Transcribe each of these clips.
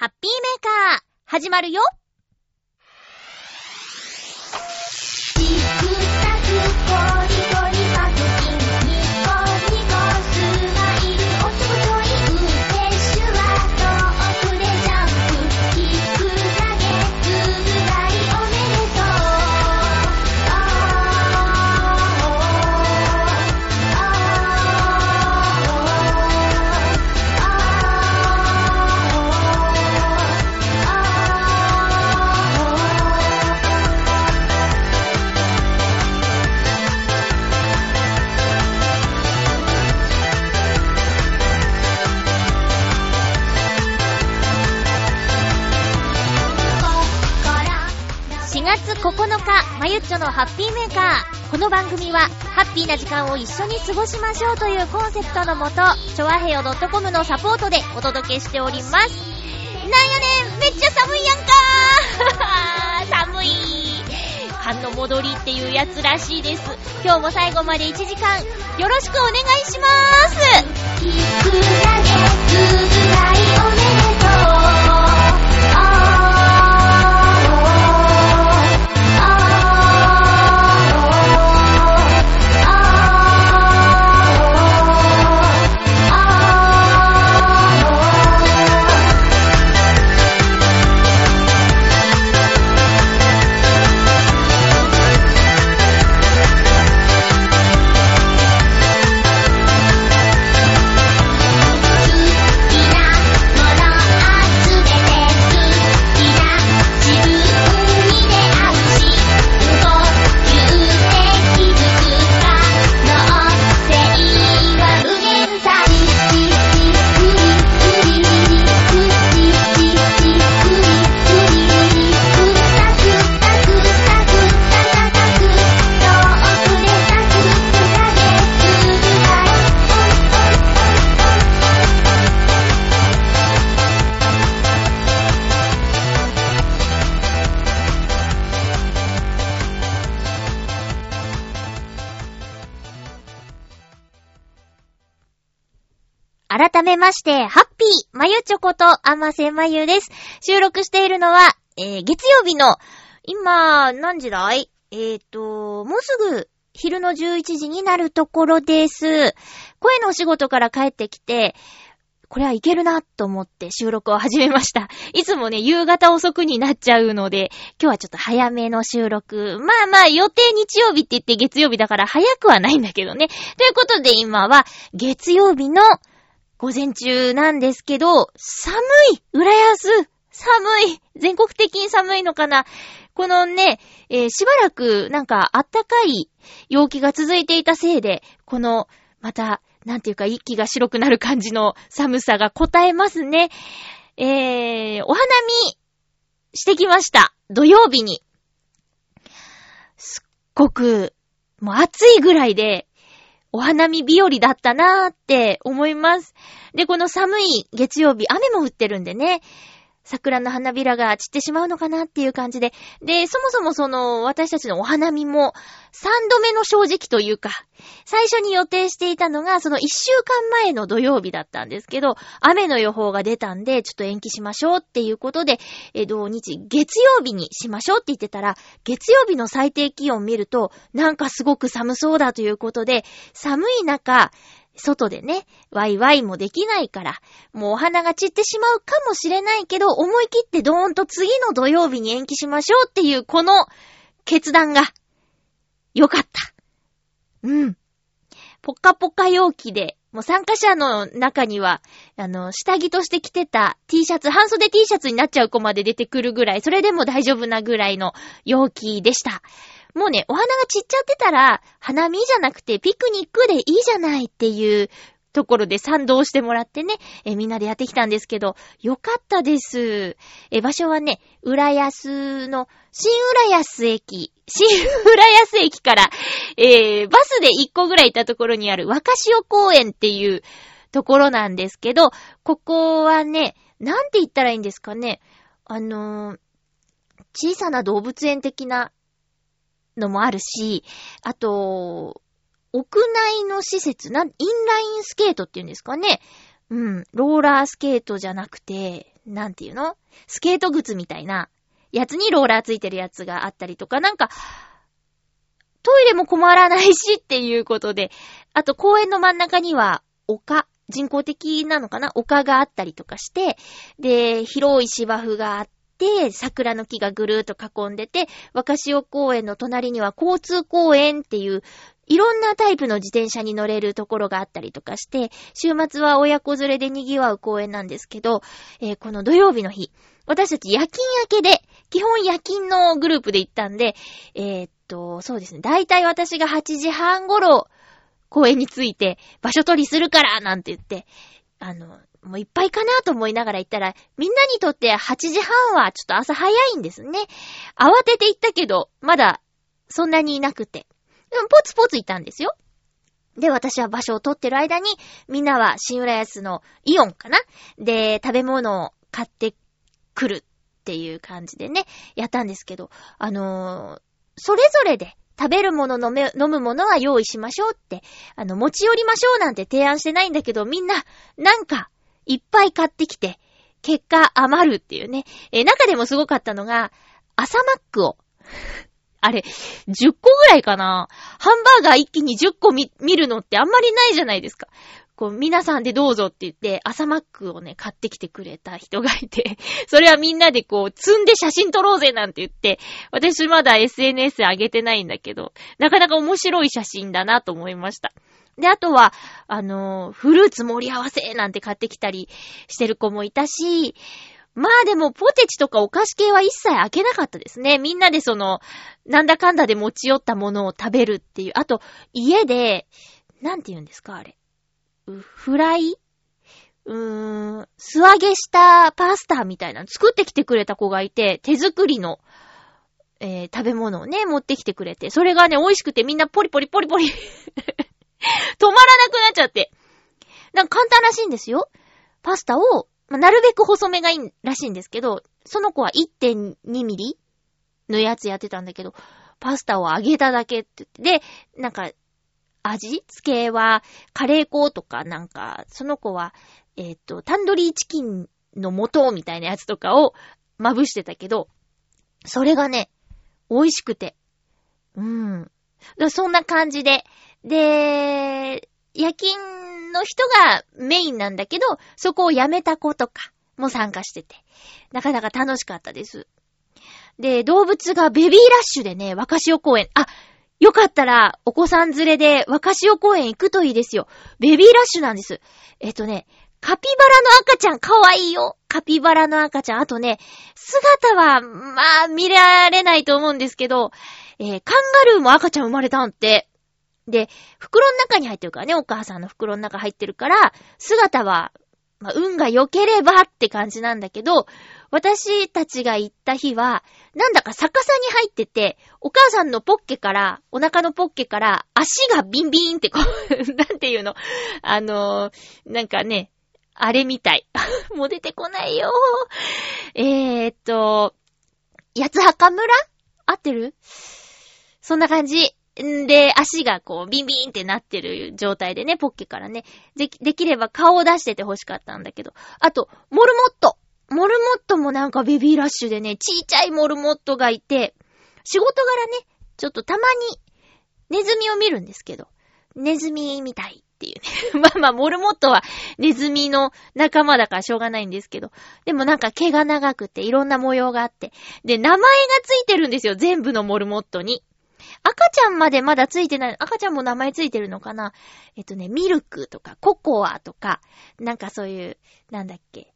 ハッピーメーカー、始まるよ。9日、まゆっちょのハッピーメーカー。この番組は、ハッピーな時間を一緒に過ごしましょうというコンセプトのもと、ちょわへよ .com のサポートでお届けしております。なんやねんめっちゃ寒いやんか 寒い寒の戻りっていうやつらしいです。今日も最後まで1時間、よろしくお願いしまーす改めまして、ハッピーまゆちょこと、あませまゆです。収録しているのは、えー、月曜日の、今、何時だい？えーと、もうすぐ、昼の11時になるところです。声のお仕事から帰ってきて、これはいけるなと思って収録を始めました。いつもね、夕方遅くになっちゃうので、今日はちょっと早めの収録。まあまあ、予定日曜日って言って月曜日だから早くはないんだけどね。ということで今は、月曜日の午前中なんですけど、寒い浦安寒い全国的に寒いのかなこのね、えーしばらくなんかあったかい陽気が続いていたせいで、この、また、なんていうか、息が白くなる感じの寒さが答えますね。えー、お花見してきました。土曜日に。すっごく、もう暑いぐらいで、お花見日和だったなーって思います。で、この寒い月曜日、雨も降ってるんでね、桜の花びらが散ってしまうのかなっていう感じで。で、そもそもその、私たちのお花見も、3度目の正直というか、最初に予定していたのが、その1週間前の土曜日だったんですけど、雨の予報が出たんで、ちょっと延期しましょうっていうことで、え、土日、月曜日にしましょうって言ってたら、月曜日の最低気温見ると、なんかすごく寒そうだということで、寒い中、外でね、ワイワイもできないから、もうお花が散ってしまうかもしれないけど、思い切ってドーンと次の土曜日に延期しましょうっていう、この決断が、よかった。うん。ポカポカ陽気で、もう参加者の中には、あの、下着として着てた T シャツ、半袖 T シャツになっちゃう子まで出てくるぐらい、それでも大丈夫なぐらいの陽気でした。もうね、お花が散っちゃってたら、花見じゃなくてピクニックでいいじゃないっていうところで賛同してもらってね、えみんなでやってきたんですけど、よかったです。え、場所はね、浦安の、新浦安駅、新浦安駅から、えー、バスで1個ぐらい行ったところにある若潮公園っていうところなんですけど、ここはね、なんて言ったらいいんですかね。あのー小さな動物園的なのもあるし、あと、屋内の施設、なん、インラインスケートっていうんですかね。うん、ローラースケートじゃなくて、なんていうの？スケート靴みたいなやつにローラーついてるやつがあったりとか、なんか、トイレも困らないしっていうことで、あと公園の真ん中には丘、人工的なのかな？丘があったりとかして、で、広い芝生があってて、桜の木がぐるーっと囲んでて、若潮公園の隣には交通公園っていう、いろんなタイプの自転車に乗れるところがあったりとかして、週末は親子連れで賑わう公園なんですけど、えーこの土曜日の日、私たち夜勤明けで、基本夜勤のグループで行ったんで、えーっと、そうですね、だいたい私が8時半頃、公園に着いて、場所取りするからなんて言って、あの、もういっぱいかなと思いながら行ったら、みんなにとって8時半はちょっと朝早いんですね。慌てて行ったけど、まだそんなにいなくて。でもポツポツいたんですよ。で、私は場所を取ってる間に、みんなは新浦安のイオンかな？で、食べ物を買ってくるっていう感じでね、やったんですけど、あのーそれぞれで食べるもの飲め、飲むものは用意しましょうって、あの、持ち寄りましょうなんて提案してないんだけど、みんな、なんか、いっぱい買ってきて、結果余るっていうね。え中でもすごかったのが、朝マックを、あれ、10個ぐらいかなハンバーガー一気に10個、見るのってあんまりないじゃないですか。こう、皆さんでどうぞって言って、朝マックをね、買ってきてくれた人がいて、それはみんなでこう、積んで写真撮ろうぜなんて言って、私まだ SNS 上げてないんだけど、なかなか面白い写真だなと思いました。で、あとは、あのフルーツ盛り合わせなんて買ってきたりしてる子もいたし、まあでも、ポテチとかお菓子系は一切開けなかったですね。みんなでその、なんだかんだで持ち寄ったものを食べるっていう。あと、家で、なんて言うんですか、あれ。フライ？うーん、素揚げしたパスタみたいなの作ってきてくれた子がいて、手作りの、えー食べ物をね、持ってきてくれて、それがね、美味しくてみんなポリポリポリポリ 止まらなくなっちゃって。なんか簡単らしいんですよ。パスタを、まあなるべく細めがいいらしいんですけど、その子は1.2ミリのやつやってたんだけど、パスタを揚げただけって言って、で、なんか、味？付けは、カレー粉とか、なんか、その子は、えっ、と、タンドリーチキンの素みたいなやつとかをまぶしてたけど、それがね、美味しくて。うん。そんな感じで。で、夜勤の人がメインなんだけど、そこを辞めた子とかも参加してて、なかなか楽しかったです。で、動物がベビーラッシュでね、若潮公園、あ、よかったら、お子さん連れで若潮公園行くといいですよ。ベビーラッシュなんです。えっとね、カピバラの赤ちゃんかわいいよ。カピバラの赤ちゃん。あとね、姿は、まあ、見られないと思うんですけど、えーカンガルーも赤ちゃん生まれたんって。で、袋の中に入ってるからね、お母さんの袋の中入ってるから、姿は、まあ、運が良ければって感じなんだけど、私たちが行った日は、なんだか逆さに入ってて、お母さんのポッケから、お腹のポッケから、足がビンビーンってこう、なんていうの？あのーなんかね、あれみたい。もう出てこないよ。えーっと、八つ墓村？合ってる？そんな感じ。んで、足がこう、ビンビンってなってる状態でね、ポッケからね。で、できれば顔を出してて欲しかったんだけど。あと、モルモット。モルモットもなんかベビーラッシュでね、ちいちゃいモルモットがいて、仕事柄ね、ちょっとたまにネズミを見るんですけど、ネズミみたいっていうね。まあまあ、モルモットはネズミの仲間だからしょうがないんですけど、でもなんか毛が長くていろんな模様があって、で、名前がついてるんですよ、全部のモルモットに。赤ちゃんまでまだついてない。赤ちゃんも名前ついてるのかな？えっとね、ミルクとか、ココアとか、なんかそういう、なんだっけ、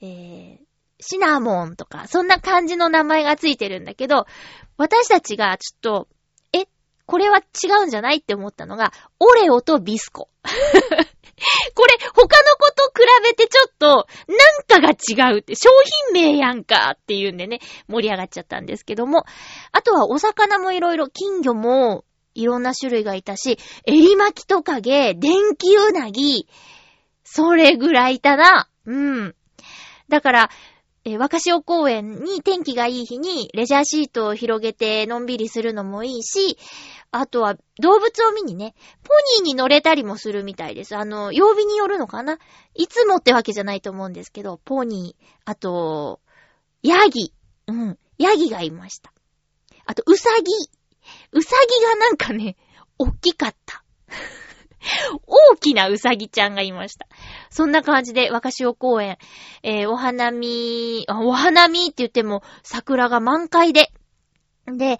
えー、シナモンとか、そんな感じの名前がついてるんだけど、私たちがちょっと、え、これは違うんじゃない？って思ったのが、オレオとビスコ。これ、他の比べてちょっと、なんかが違うって、商品名やんかっていうんでね、盛り上がっちゃったんですけども、あとはお魚もいろいろ、金魚もいろんな種類がいたし、エリマキトカゲ、電気ウナギ、それぐらいいたな。うん。だから、えー若潮公園に天気がいい日にレジャーシートを広げてのんびりするのもいいし、あとは動物を見にね、ポニーに乗れたりもするみたいです。あの、曜日によるのかな？いつもってわけじゃないと思うんですけど、ポニー、あと、ヤギ、うん、ヤギがいました。あと、ウサギ。ウサギがなんかね、大きかった。大きなウサギちゃんがいました。そんな感じで、若潮公園、えーお花見、お花見って言っても、桜が満開で。で、本当は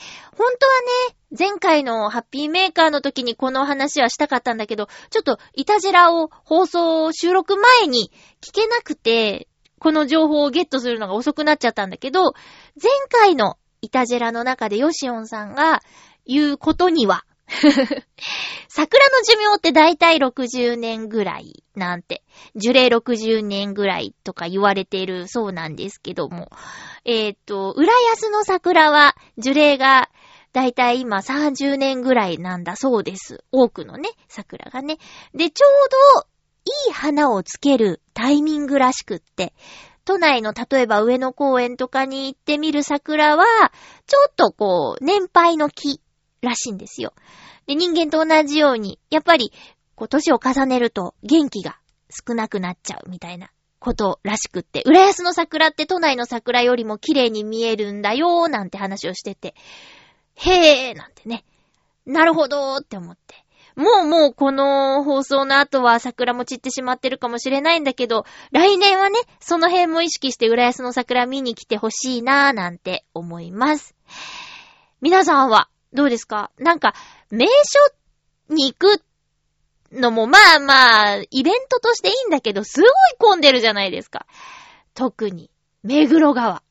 ね、前回のハッピーメーカーの時にこの話はしたかったんだけど、ちょっとイタジェラを放送収録前に聞けなくて、この情報をゲットするのが遅くなっちゃったんだけど、前回のイタジェラの中でヨシオンさんが言うことには、桜の寿命ってだいたい60年ぐらいなんて、樹齢60年ぐらいとか言われているそうなんですけども、えっ、と、浦安の桜は樹齢がだいたい今30年ぐらいなんだそうです。多くのね、桜がね。で、ちょうどいい花をつけるタイミングらしくって、都内の例えば上野公園とかに行ってみる桜は、ちょっとこう、年配の木らしいんですよ。で、人間と同じように、やっぱり、こう、年を重ねると元気が少なくなっちゃうみたいなことらしくって、浦安の桜って都内の桜よりも綺麗に見えるんだよーなんて話をしてて、へーなんてね。なるほどーって思って。もうもうこの放送の後は桜も散ってしまってるかもしれないんだけど、来年はね、その辺も意識して浦安の桜見に来てほしいなーなんて思います。皆さんはどうですか？なんか、名所に行くのもまあまあ、イベントとしていいんだけど、すごい混んでるじゃないですか。特に、目黒川。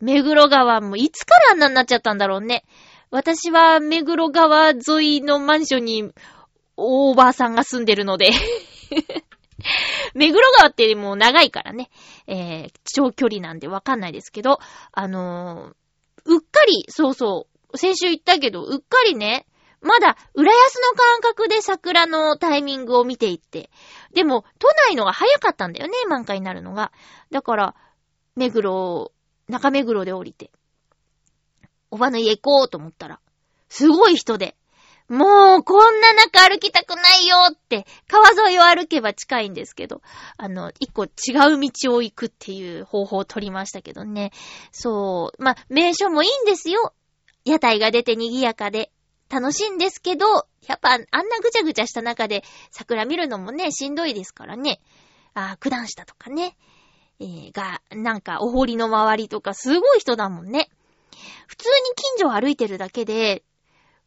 目黒川もいつからあんなになっちゃったんだろうね。私は目黒川沿いのマンションにおばあさんが住んでるので。目黒川ってもう長いからね。えー、長距離なんでわかんないですけど、あのーうっかり、そうそう、先週言ったけど、うっかりね、まだ、浦安の感覚で桜のタイミングを見ていって。でも、都内のが早かったんだよね、満開になるのが。だから、目黒、中目黒で降りて、おばの家行こうと思ったら、すごい人で、もう、こんな中歩きたくないよって、川沿いを歩けば近いんですけど、あの、一個違う道を行くっていう方法を取りましたけどね。そう。まあ、名所もいいんですよ。屋台が出て賑やかで。楽しいんですけど、やっぱあんなぐちゃぐちゃした中で桜見るのもね、しんどいですからね。あ、九段下とかね。えー、が、なんか、お堀の周りとか、すごい人だもんね。普通に近所歩いてるだけで、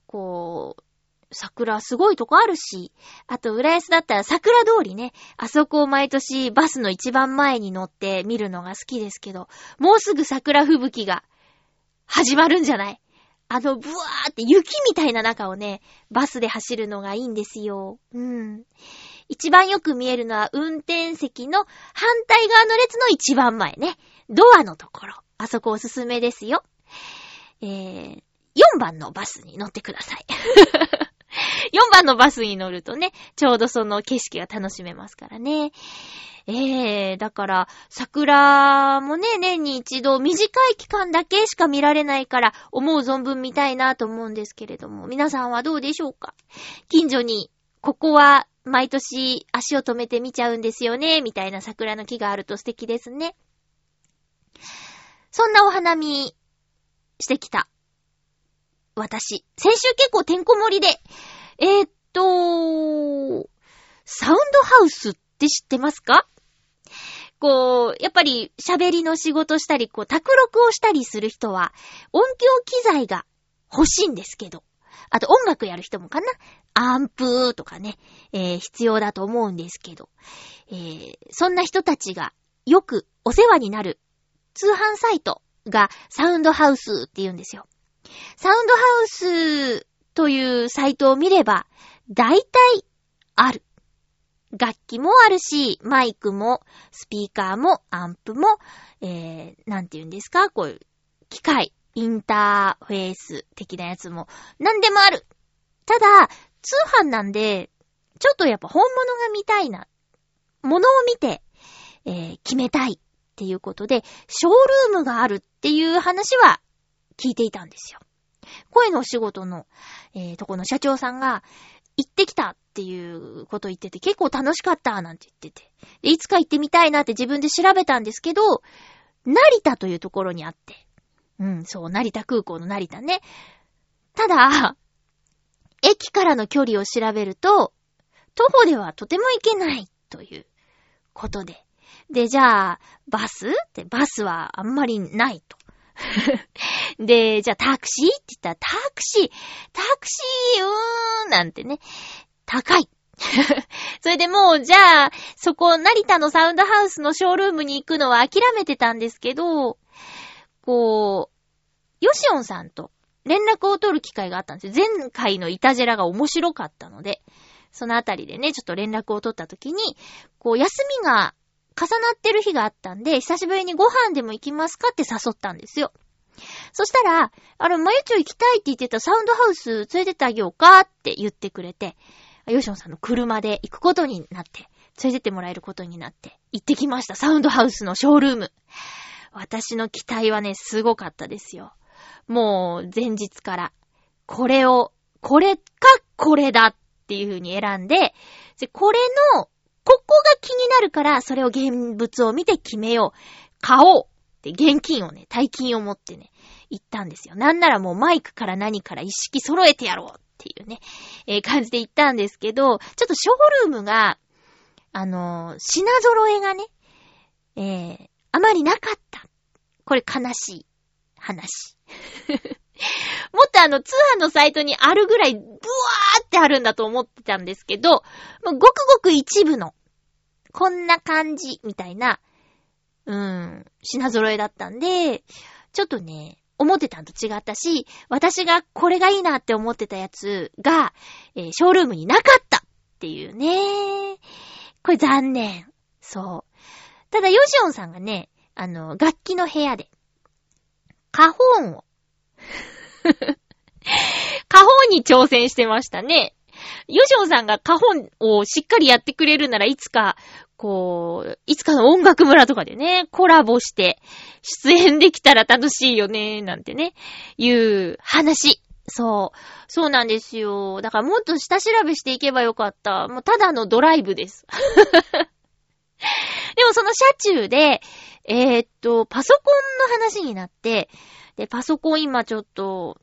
こう、桜すごいとこあるし、あと、浦安だったら桜通りね、あそこを毎年バスの一番前に乗って見るのが好きですけど、もうすぐ桜吹雪が始まるんじゃない？あの、ブワーって雪みたいな中をね、バスで走るのがいいんですよ。うん。一番よく見えるのは運転席の反対側の列の一番前ね。ドアのところ。あそこおすすめですよ。えー、4番のバスに乗ってください。4番のバスに乗るとね、ちょうどその景色が楽しめますからね。ええだから、桜もね、年に一度短い期間だけしか見られないから、思う存分見たいなと思うんですけれども、皆さんはどうでしょうか？近所に、ここは毎年足を止めて見ちゃうんですよね、みたいな桜の木があると素敵ですね。そんなお花見してきた。私。先週結構てんこ盛りで、えー、っと、サウンドハウスって知ってますか？こう、やっぱり喋りの仕事したり、こう、卓録をしたりする人は、音響機材が欲しいんですけど、あと音楽やる人もかな？アンプとかね、えー必要だと思うんですけど、えーそんな人たちがよくお世話になる通販サイトがサウンドハウスって言うんですよ。サウンドハウスというサイトを見れば、大体ある。楽器もあるし、マイクも、スピーカーも、アンプも、えー、なんて言うんですか？こういう、機械、インターフェース的なやつも、なんでもある。ただ、通販なんで、ちょっとやっぱ本物が見たいな。物を見て、えー決めたいっていうことで、ショールームがあるっていう話は聞いていたんですよ。声のお仕事の、えー、とこの社長さんが、行ってきたっていうこと言ってて、結構楽しかったなんて言ってて。で、いつか行ってみたいなって自分で調べたんですけど、成田というところにあって。うん、そう、成田空港の成田ね。ただ、駅からの距離を調べると、徒歩ではとても行けないということで。で、じゃあ、バス？ってバスはあんまりないと。で、じゃあタクシーって言ったらタクシー、タクシー、うーん、なんてね、高い。それでもう、じゃあ、そこ、成田のサウンドハウスのショールームに行くのは諦めてたんですけど、こう、ヨシオンさんと連絡を取る機会があったんですよ。前回のイタジェラが面白かったので、そのあたりでね、ちょっと連絡を取った時に、こう、休みが重なってる日があったんで、久しぶりにご飯でも行きますかって誘ったんですよ。そしたら、あの、まゆちょ行きたいって言ってたサウンドハウス連れてってあげようかって言ってくれて、ヨシオンさんの車で行くことになって、連れてってもらえることになって、行ってきました。サウンドハウスのショールーム。私の期待はね、すごかったですよ。もう、前日から、これを、これか、これだっていう風に選んで、でこれの、ここが気になるから、それを現物を見て決めよう。買おうって現金をね、大金を持ってね、行ったんですよ。なんならもうマイクから何から一式揃えてやろうっていうね、えー、感じで行ったんですけど、ちょっとショールームが、あのー、品揃えがね、えー、あまりなかった。これ悲しい話。もっとあの、通販のサイトにあるぐらい、ブワーってあるんだと思ってたんですけど、ごくごく一部の、こんな感じ、みたいな、うん、品揃えだったんで、ちょっとね、思ってたんと違ったし、私がこれがいいなって思ってたやつが、えー、ショールームになかったっていうね。これ残念。そう。ただ、ヨシオンさんがね、あの、楽器の部屋で、カホーンをカホーンに挑戦してましたね。ヨシオンさんがカホンをしっかりやってくれるならいつか、こう、いつかの音楽村とかでね、コラボして出演できたら楽しいよね、なんてね、いう話。そう。そうなんですよ。だからもっと下調べしていけばよかった。もうただのドライブです。でもその車中で、えー、っと、パソコンの話になって、で、パソコン今ちょっと、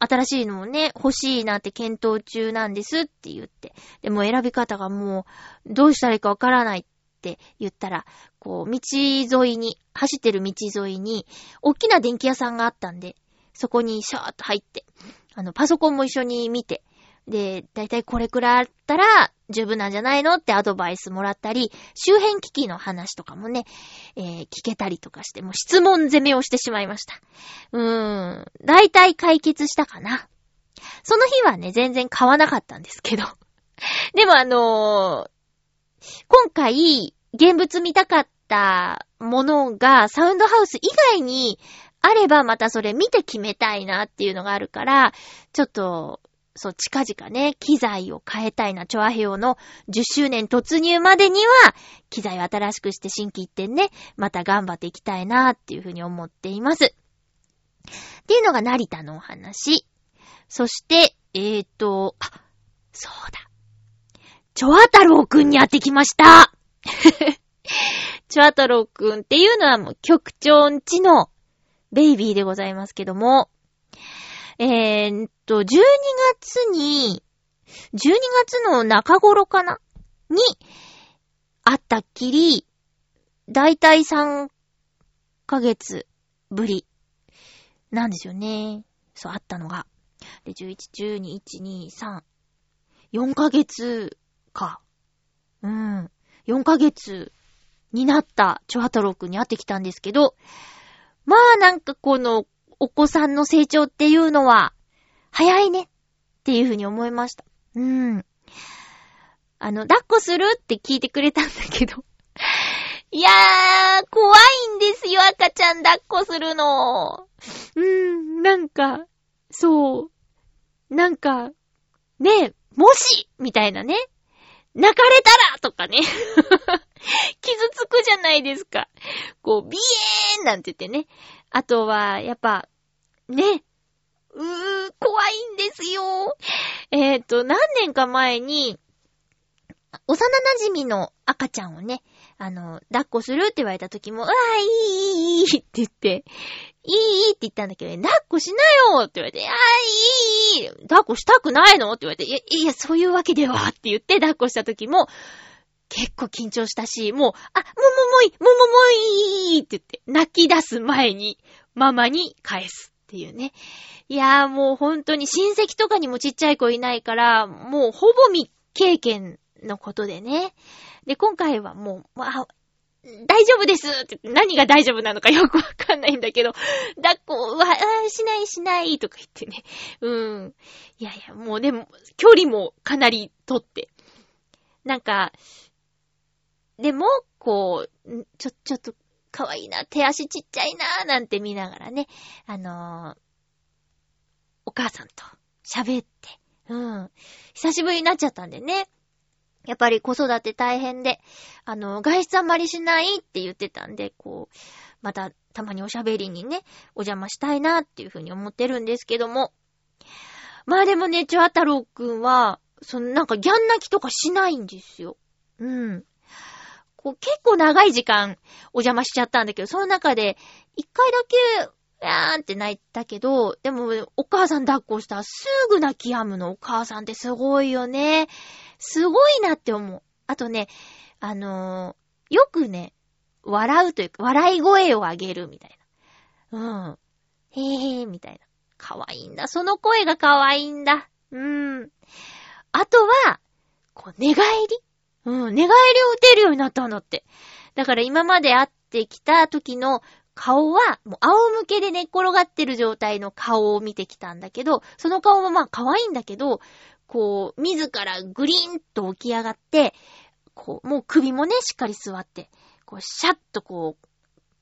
新しいのをね、欲しいなって検討中なんですって言って。でも選び方がもう、どうしたらいいかわからないって言ったら、こう、道沿いに、走ってる道沿いに、大きな電気屋さんがあったんで、そこにシャーっと入って、あの、パソコンも一緒に見て、で、だいたいこれくらいあったら十分なんじゃないの？ってアドバイスもらったり、周辺機器の話とかもね、えー、聞けたりとかして、もう質問攻めをしてしまいました。うーん、だいたい解決したかな。その日はね、全然買わなかったんですけど。でもあのー、今回、現物見たかったものがサウンドハウス以外にあればまたそれ見て決めたいなっていうのがあるから、ちょっとそう、近々ね、機材を変えたいな、チョアヘヨの10周年突入までには、機材を新しくして新規一点ね、また頑張っていきたいな、っていうふうに思っています。っていうのが成田のお話。そして、えーと、あ、そうだ。チョア太郎くんに会ってきました チョア太郎くんっていうのはもう局長んちのベイビーでございますけども、えー、っと、12月に、12月の中頃かな？に、あったっきり、だいたい3ヶ月ぶりなんですよね。そう、あったのが。で、11、12、1、2、3、4ヶ月か。うん。4ヶ月になったチョハトロくんに会ってきたんですけど、まあなんかこのお子さんの成長っていうのは、早いねっていうふうに思いました。うん。あの、抱っこするって聞いてくれたんだけど。いやー、怖いんですよ、赤ちゃん抱っこするの。うーん、なんか、そう。なんか、ね、もしみたいなね。泣かれたらとかね。傷つくじゃないですか。こう、ビエーンなんて言ってね。あとは、やっぱ、ね。うー、怖いんですよ。えっ、と、何年か前に、幼馴染の赤ちゃんをね、あの、抱っこするって言われた時も、うわー、いい、いい、いいって言って、いい、いいって言ったんだけどね、抱っこしなよって言われて、あー、いい、いい、抱っこしたくないのって言われて、いや、いや、そういうわけではって言って抱っこした時も、結構緊張したし、もう、あ、もももい、もももいって言って、泣き出す前に、ママに返すっていうね。いやーもう本当に親戚とかにもちっちゃい子いないから、もうほぼ未経験のことでね。で、今回はもう、あ、大丈夫ですって何が大丈夫なのか よくわかんないんだけど、抱っこ、わ、しないしないとか言ってね。うん。いやいや、もうでも、距離もかなり取って。なんか、でも、こう、ちょ、ちょっと、かわいいな、手足ちっちゃいな、なんて見ながらね、あのー、お母さんと喋って、うん。久しぶりになっちゃったんでね。やっぱり子育て大変で、あの、外出あんまりしないって言ってたんで、こう、またたまにおしゃべりにね、お邪魔したいなっていうふうに思ってるんですけども。まあでもね、ちょあたろうくんは、そのなんかギャン泣きとかしないんですよ。うん。こう結構長い時間お邪魔しちゃったんだけど、その中で一回だけ、やーんって泣いたけど、でもお母さん抱っこしたらすぐ泣き止むのお母さんってすごいよね。すごいなって思う。あとね、あのー、よくね、笑うというか、笑い声を上げるみたいな。うん。へーみたいな。かわいいんだ。その声がかわいいんだ。うん。あとは、こう、寝返りうん、寝返りを打てるようになったんだって。だから今まで会ってきた時の顔は、もう仰向けで寝っ転がってる状態の顔を見てきたんだけど、その顔もまあ可愛いんだけど、こう、自らグリーンと起き上がって、こう、もう首もね、しっかり座って、こう、シャッとこう、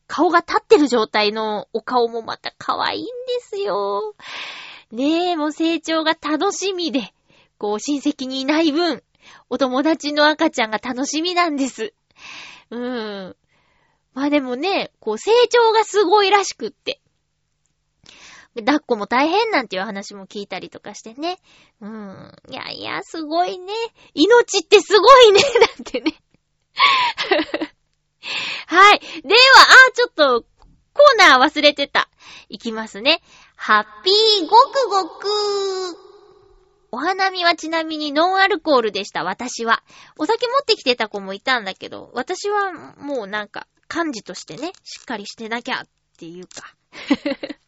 顔が立ってる状態のお顔もまた可愛いんですよ。ねえ、もう成長が楽しみで、こう、親戚にいない分、お友達の赤ちゃんが楽しみなんです。うーん。まあでもね、こう、成長がすごいらしくって。抱っこも大変なんていう話も聞いたりとかしてね。うーん。いやいや、すごいね。命ってすごいね。なんてね。はい。では、あ、ちょっと、コーナー忘れてた。いきますね。ハッピーごくごくお花見はちなみにノンアルコールでした、私は。お酒持ってきてた子もいたんだけど、私はもうなんか、幹事としてね、しっかりしてなきゃっていうか。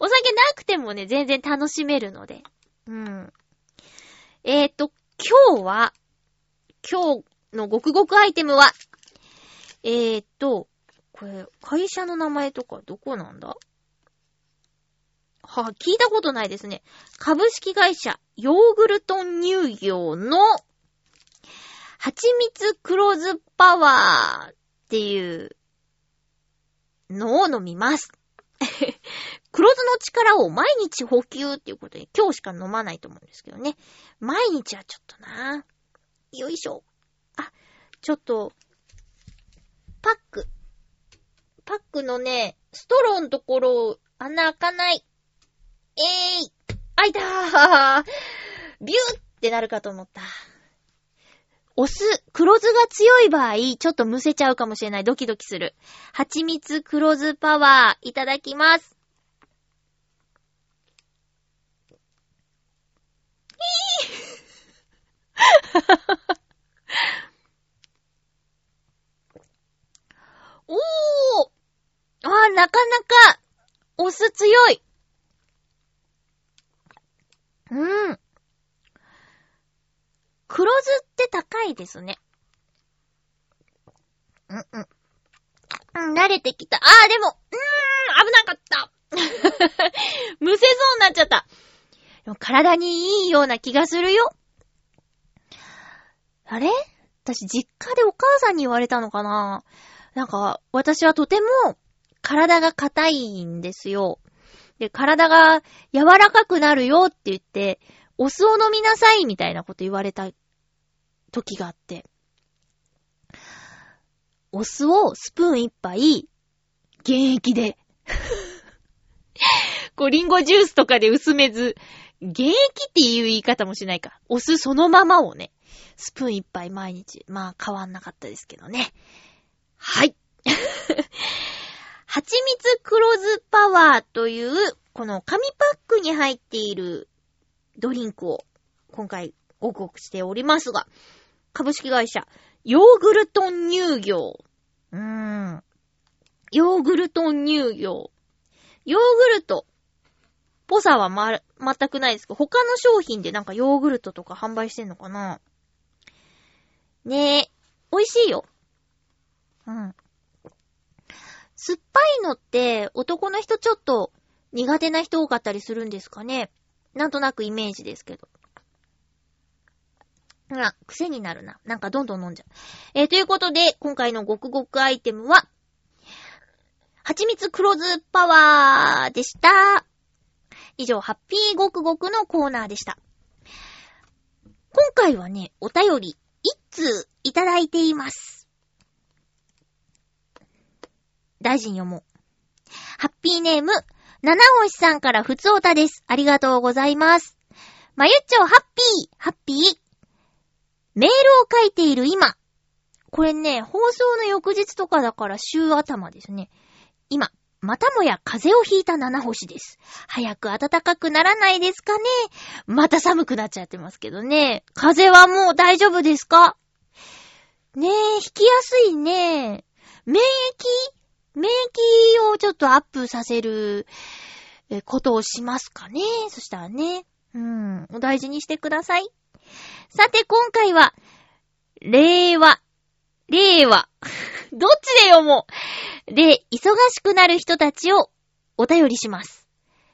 お酒なくてもね、全然楽しめるので。うん。えーと、今日は、今日のごくごくアイテムは、えーと、これ、会社の名前とかどこなんだ？は聞いたことないですね。株式会社、ヨーグルト乳業の、蜂蜜黒酢パワーっていうのを飲みます。黒酢の力を毎日補給っていうことで、今日しか飲まないと思うんですけどね。毎日はちょっとな。よいしょ。あ、ちょっと、パック。パックのね、ストローのところ、穴開かない。えーい開いたービューってなるかと思った。お酢、黒酢が強い場合、ちょっとむせちゃうかもしれない。ドキドキする。蜂蜜黒酢パワー、いただきます。おーあ、なかなか、お酢強い。うん。黒酢って高いですね。うんうん。うん、慣れてきた。あー、でも、うーん、危なかった。むせそうになっちゃった。体にいいような気がするよ。あれ？私実家でお母さんに言われたのかな？なんか、私はとても体が硬いんですよ。で、体が柔らかくなるよって言って、お酢を飲みなさいみたいなこと言われた時があって、お酢をスプーン一杯、原液で。こう、リンゴジュースとかで薄めず、原液っていう言い方もしないか。お酢そのままをね、スプーン一杯毎日。まあ変わんなかったですけどね。はい。蜂蜜黒酢パワーという、この紙パックに入っているドリンクを今回ご告しておりますが、株式会社、ヨーグルトン乳業。うーん。ヨーグルトン乳業。ヨーグルト、ぽさはま、全くないですけど、他の商品でなんかヨーグルトとか販売してんのかな？ねえ、美味しいよ。うん。酸っぱいのって男の人ちょっと苦手な人多かったりするんですかねなんとなくイメージですけど。ほら、癖になるな。なんかどんどん飲んじゃう。えー、ということで、今回のごくごくアイテムは、蜂蜜黒酢パワーでした。以上、ハッピーごくごくのコーナーでした。今回はね、お便り、一通いただいています。大臣読もう。ハッピーネーム、七星さんからふつおたです。ありがとうございます。まゆっちょ、ハッピー、ハッピー。メールを書いている今。これね、放送の翌日とかだから週頭ですね。今、またもや風邪をひいた七星です。早く暖かくならないですかねまた寒くなっちゃってますけどね。風邪はもう大丈夫ですか？ねえ、引きやすいね。免疫？免疫をちょっとアップさせるえことをしますかね。そしたらね。うん。お大事にしてください。さて、今回は、令和。令和。どっちで読もう。で、忙しくなる人たちをお便りします。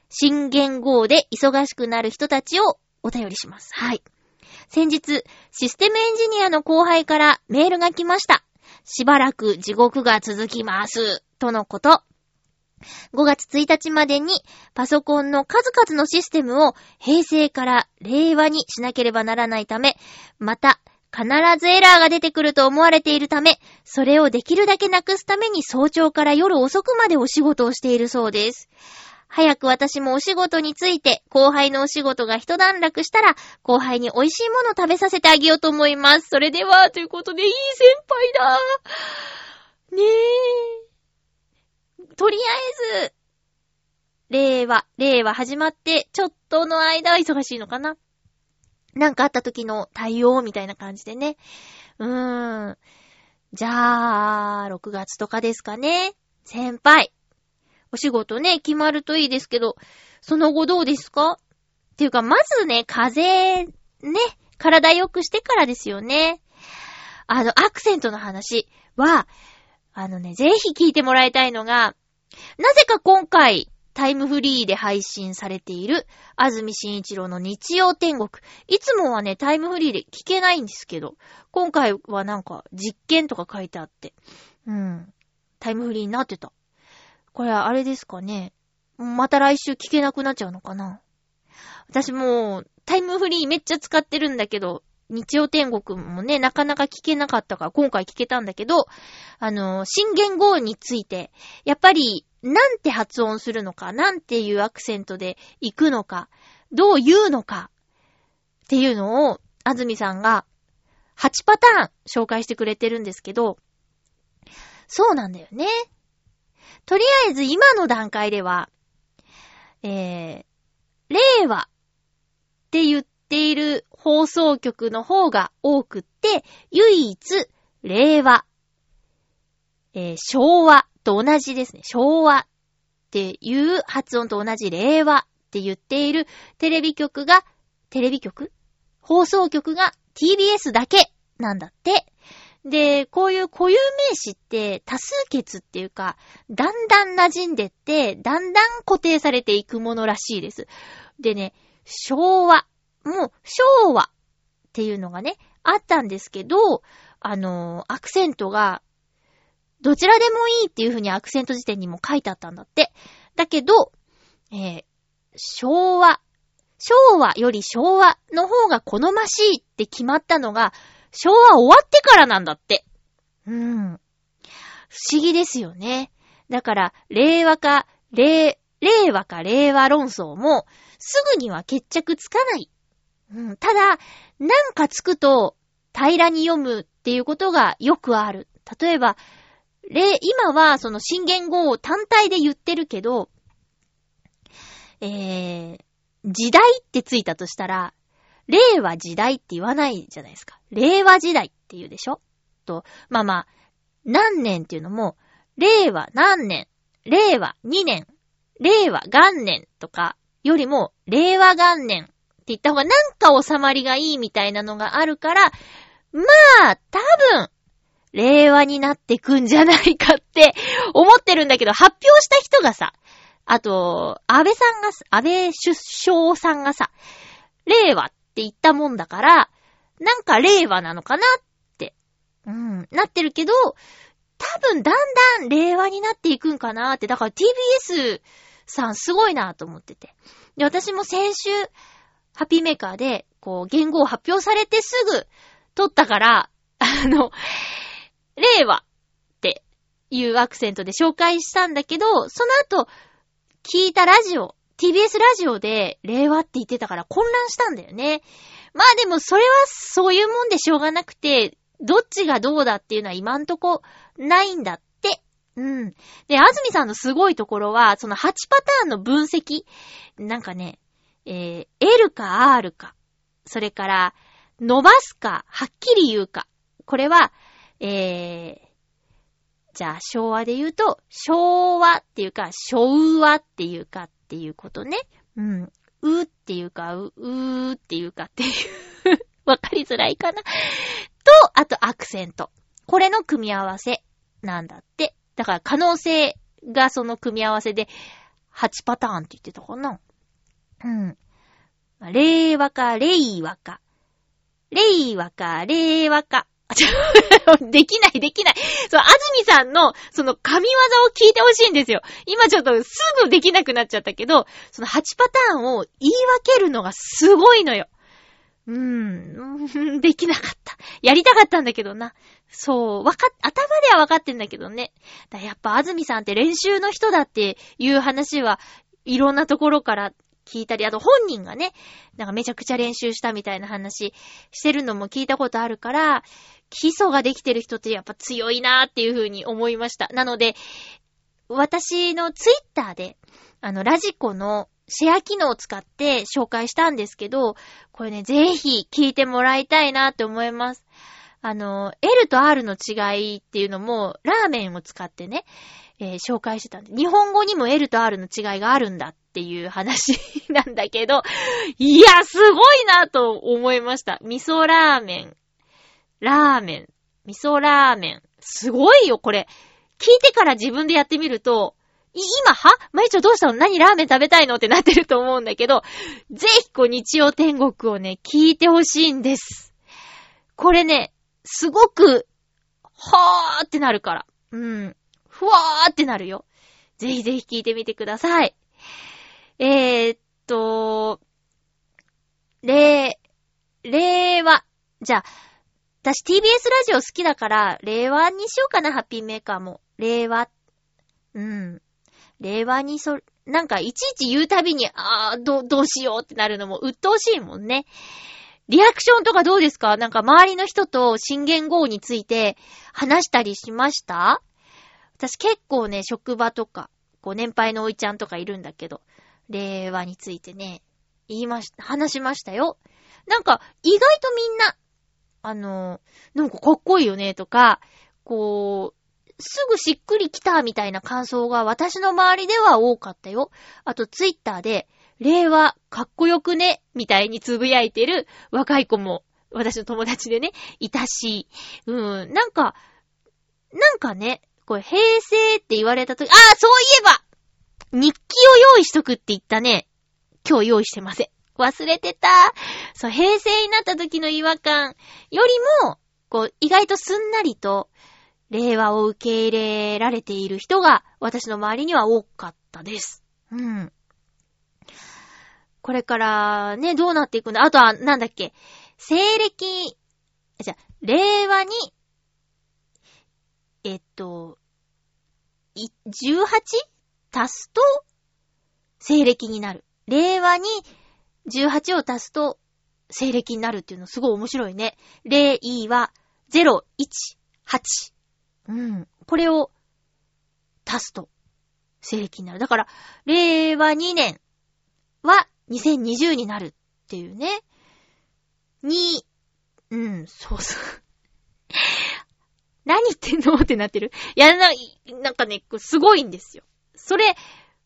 新元号で忙しくなる人たちをお便りします。はい。先日、システムエンジニアの後輩からメールが来ました。しばらく地獄が続きます。とのこと。5月1日までにパソコンの数々のシステムを平成から令和にしなければならないため、また必ずエラーが出てくると思われているため、それをできるだけなくすために早朝から夜遅くまでお仕事をしているそうです。早く私もお仕事について、後輩のお仕事が一段落したら、後輩に美味しいもの食べさせてあげようと思います。それでは、ということで、いい先輩だ。ねえ。とりあえず、令和、令和始まって、ちょっとの間は忙しいのかななんかあった時の対応みたいな感じでね。うーん。じゃあ、6月とかですかね。先輩。お仕事ね、決まるといいですけど、その後どうですか？っていうか、まずね、風邪、ね、体良くしてからですよね。あの、アクセントの話は、あのね、ぜひ聞いてもらいたいのが、なぜか今回、タイムフリーで配信されている、安住紳一郎の日曜天国。いつもはね、タイムフリーで聞けないんですけど、今回はなんか実験とか書いてあって、うん、タイムフリーになってた。これはあれですかね。また来週聞けなくなっちゃうのかな。私もう、タイムフリーめっちゃ使ってるんだけど、日曜天国もね、なかなか聞けなかったから、今回聞けたんだけど、あの、新言語について、やっぱり、なんて発音するのか、なんていうアクセントで行くのか、どう言うのか、っていうのを、安住さんが、8パターン紹介してくれてるんですけど、そうなんだよね。とりあえず今の段階では、えー、令和って言っている放送局の方が多くって、唯一、令和、えー、昭和と同じですね。昭和っていう発音と同じ令和って言っているテレビ局が、テレビ局？放送局が TBS だけなんだって。で、こういう固有名詞って多数決っていうか、だんだん馴染んでって、だんだん固定されていくものらしいです。でね、昭和、もう昭和っていうのがね、あったんですけど、あのーアクセントが、どちらでもいいっていう風にアクセント辞典にも書いてあったんだって。だけど、えー昭和、昭和より昭和の方が好ましいって決まったのが、昭和終わってからなんだって。うん。不思議ですよね。だから、令和か、令、令和か令和論争も、すぐには決着つかない。うん、ただ、なんかつくと、平らに読むっていうことがよくある。例えば、令、今はその新元号を単体で言ってるけど、えー、時代ってついたとしたら、令和時代って言わないじゃないですか。令和時代って言うでしょ？と、まあまあ、何年っていうのも、令和何年、令和2年、令和元年？とかよりも、令和元年？って言った方がなんか収まりがいいみたいなのがあるから、まあ、多分、令和になってくんじゃないかって思ってるんだけど、発表した人がさ、あと、安倍さんが、安倍首相さんがさ、令和って言ったもんだから、なんか令和なのかなって、うん、なってるけど、多分だんだん令和になっていくんかなって、だから TBS さんすごいなと思ってて。で、私も先週、ハッピーメーカーで、こう、言語を発表されてすぐ撮ったから、あの、令和っていうアクセントで紹介したんだけど、その後、聞いたラジオ、TBS ラジオで令和って言ってたから混乱したんだよね。まあでもそれはそういうもんでしょうがなくて、どっちがどうだっていうのは今んとこないんだって。うん。で、安住さんのすごいところは、その8パターンの分析。なんかね、えー、L か R か。それから、伸ばすか、はっきり言うか。これは、えー、じゃあ昭和で言うと、昭和っていうか、昭和っていうかっていうことね。うん。うっていうか、う、うーっていうかっていう。わかりづらいかな。と、あとアクセント。これの組み合わせなんだって。だから可能性がその組み合わせで8パターンって言ってたかな。うん。令和か、令和か。令和か、令和か。できない、できない。そう、安住さんの、その、神業を聞いてほしいんですよ。今ちょっとすぐできなくなっちゃったけど、その8パターンを言い分けるのがすごいのよ。うーん、できなかった。やりたかったんだけどな。そう、わかっ、頭ではわかってんだけどね。だやっぱ安住さんって練習の人だっていう話はいろんなところから聞いたり、あと本人がね、なんかめちゃくちゃ練習したみたいな話してるのも聞いたことあるから、基礎ができてる人ってやっぱ強いなーっていう風に思いました。なので、私のツイッターで、あの、ラジコのシェア機能を使って紹介したんですけど、これね、ぜひ聞いてもらいたいなって思います。あの、L と R の違いっていうのも、ラーメンを使ってね、えー紹介してたんで、日本語にも L と R の違いがあるんだっっていう話なんだけど、いや、すごいなと思いました。味噌ラーメン、ラーメン、味噌ラーメン。すごいよ、これ。聞いてから自分でやってみると、今、は？まゆちょどうしたの？何ラーメン食べたいの？ってなってると思うんだけど、ぜひこう日曜天国をね、聞いてほしいんです。これね、すごく、はーってなるから。うん。ふわーってなるよ。ぜひぜひ聞いてみてください。えー、っと、れ、令和。じゃあ、私 TBS ラジオ好きだから、令和にしようかな、ハッピーメーカーも。令和。うん。令和にそ、なんかいちいち言うたびに、あー、ど、どうしようってなるのも鬱陶しいもんね。リアクションとかどうですか？なんか周りの人と新元号について話したりしました？私結構ね、職場とか、こう年配のおいちゃんとかいるんだけど、令和についてね、言いました、話しましたよ。なんか、意外とみんな、あの、なんかかっこいいよねとか、こう、すぐしっくりきたみたいな感想が私の周りでは多かったよ。あとツイッターで、令和かっこよくねみたいにつぶやいてる若い子も私の友達でね、いたし、うん、なんか、なんかね、これ平成って言われたとき、ああ、そういえば日記を用意しとくって言ったね。今日用意してません。忘れてた。そう、平成になった時の違和感よりも、こう、意外とすんなりと、令和を受け入れられている人が、私の周りには多かったです。うん。これから、ね、どうなっていくんだ？あとは、なんだっけ、西暦、じゃ、令和に、えっと、18? 足すと、西暦になる。令和に18を足すと、西暦になるっていうのすごい面白いね。令は018。うん。これを足すと、西暦になる。だから、令和2年は2020になるっていうね。に、うん、そうそう。何言ってんの？ってなってる。いや、な、なんかね、すごいんですよ。それ、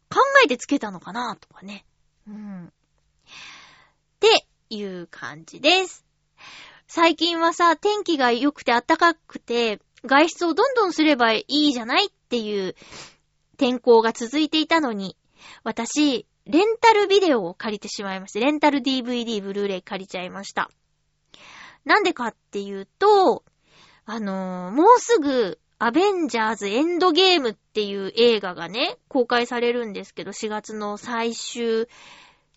考えてつけたのかなとかね。うん。っていう感じです。最近はさ、天気が良くて暖かくて、外出をどんどんすればいいじゃないっていう天候が続いていたのに、私、レンタルビデオを借りてしまいまして、レンタル DVD、ブルーレイ借りちゃいました。なんでかっていうと、あのーもうすぐ、アベンジャーズエンドゲームっていう映画がね、公開されるんですけど、4月の最終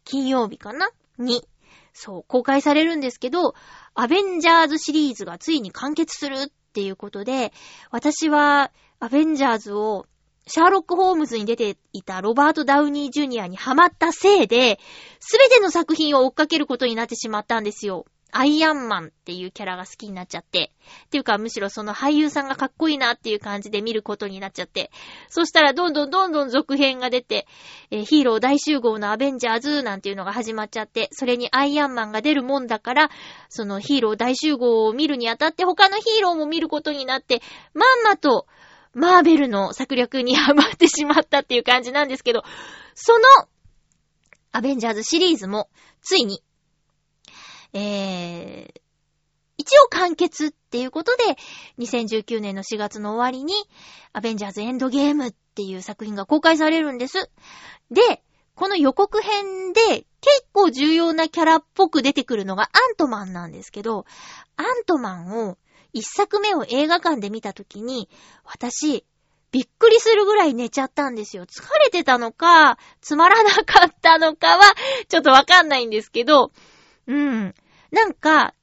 金曜日かな？に、そう、公開されるんですけど、アベンジャーズシリーズがついに完結するっていうことで、私はアベンジャーズをシャーロック・ホームズに出ていたロバート・ダウニー・ジュニアにハマったせいで、すべての作品を追っかけることになってしまったんですよ。アイアンマンっていうキャラが好きになっちゃって。っていうか、むしろその俳優さんがかっこいいなっていう感じで見ることになっちゃって。そしたら、どんどんどんどん続編が出て、えーヒーロー大集合のアベンジャーズなんていうのが始まっちゃって、それにアイアンマンが出るもんだから、そのヒーロー大集合を見るにあたって他のヒーローも見ることになって、まんまと、マーベルの策略にハマってしまったっていう感じなんですけど、その、アベンジャーズシリーズも、ついに、えー、一応完結っていうことで、2019年の4月の終わりに、アベンジャーズエンドゲームっていう作品が公開されるんです。で、この予告編で結構重要なキャラっぽく出てくるのがアントマンなんですけど、アントマンを一作目を映画館で見たときに、私、びっくりするぐらい寝ちゃったんですよ。疲れてたのか、つまらなかったのかは、ちょっとわかんないんですけど、うん。なんか、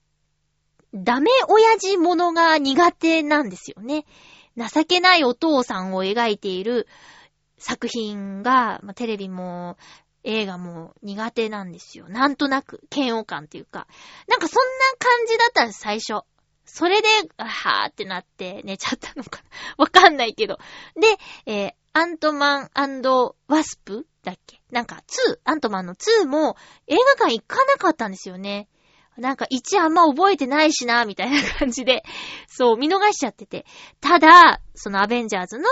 ダメ親父ものが苦手なんですよね。情けないお父さんを描いている作品が、まあ、テレビも映画も苦手なんですよ。なんとなく、嫌悪感っていうか。なんかそんな感じだったんです、最初。それで、はーってなって寝ちゃったのかな。わかんないけど。で、えーアントマンワスプだっけ？なんか2、アントマンの2も映画館行かなかったんですよね。なんか1あんま覚えてないしな、みたいな感じで、そう、見逃しちゃってて。ただ、そのアベンジャーズの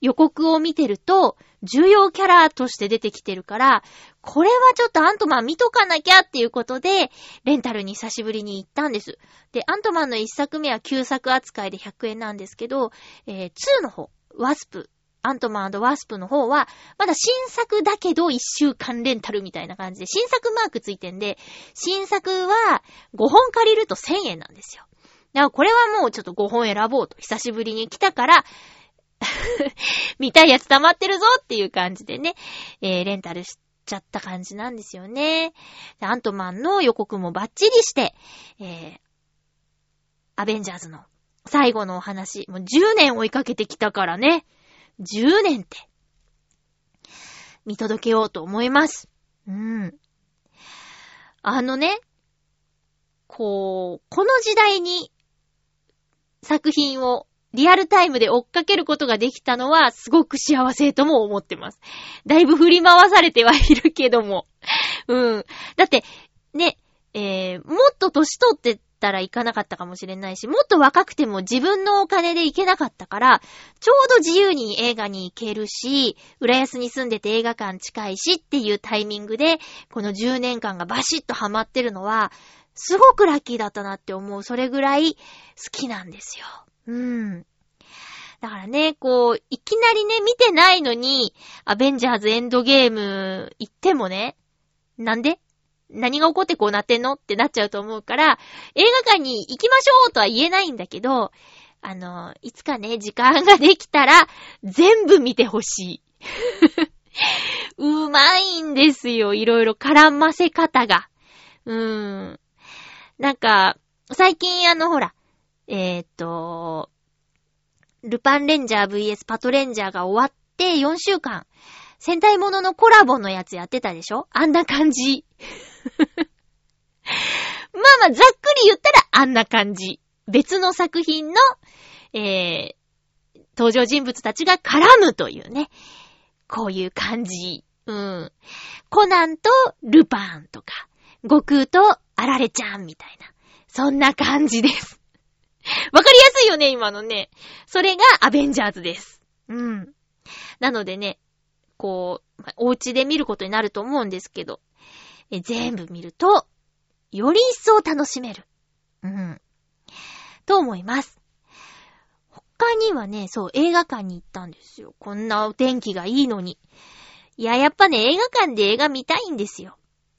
予告を見てると、重要キャラとして出てきてるから、これはちょっとアントマン見とかなきゃっていうことで、レンタルに久しぶりに行ったんです。で、アントマンの1作目は旧作扱いで100円なんですけど、えー、2の方、ワスプ、アントマンワスプの方は、まだ新作だけど1週間レンタルみたいな感じで、新作マークついてんで、新作は5本借りると1000円なんですよ。だからこれはもうちょっと5本選ぼうと、久しぶりに来たから、見たいやつ溜まってるぞっていう感じでね、えー、レンタルしちゃった感じなんですよね。アントマンの予告もバッチリして、えー、アベンジャーズの最後のお話、もう10年追いかけてきたからね。10年って、見届けようと思います。うん。あのね、こう、この時代に作品をリアルタイムで追っかけることができたのはすごく幸せとも思ってます。だいぶ振り回されてはいるけども。うん。だって、ね、えー、もっと年取ってたら行かなかったかもしれないし、もっと若くても自分のお金で行けなかったから、ちょうど自由に映画に行けるし、浦安に住んでて映画館近いしっていうタイミングで、この10年間がバシッとハマってるのは、すごくラッキーだったなって思う。それぐらい好きなんですよ。うん。だからね、こう、いきなりね、見てないのに、アベンジャーズエンドゲーム行ってもね、なんで？何が起こってこうなってんのってなっちゃうと思うから、映画館に行きましょうとは言えないんだけど、あの、いつかね、時間ができたら、全部見てほしい。うまいんですよ、いろいろ絡ませ方が。うーん。なんか、最近あの、ほら、えーっと、ルパンレンジャー VS パトレンジャーが終わって4週間、戦隊もののコラボのやつやってたでしょ？あんな感じ。まあまあ、ざっくり言ったらあんな感じ。別の作品の、えー、登場人物たちが絡むというね。こういう感じ。うん。コナンとルパンとか、悟空とアラレちゃんみたいな。そんな感じです。わかりやすいよね、今のね。それがアベンジャーズです。うん。なのでね、こう、お家で見ることになると思うんですけど、え全部見ると、より一層楽しめる。うん。と思います。他にはね、そう、映画館に行ったんですよ。こんなお天気がいいのに。いや、やっぱね、映画館で映画見たいんですよ。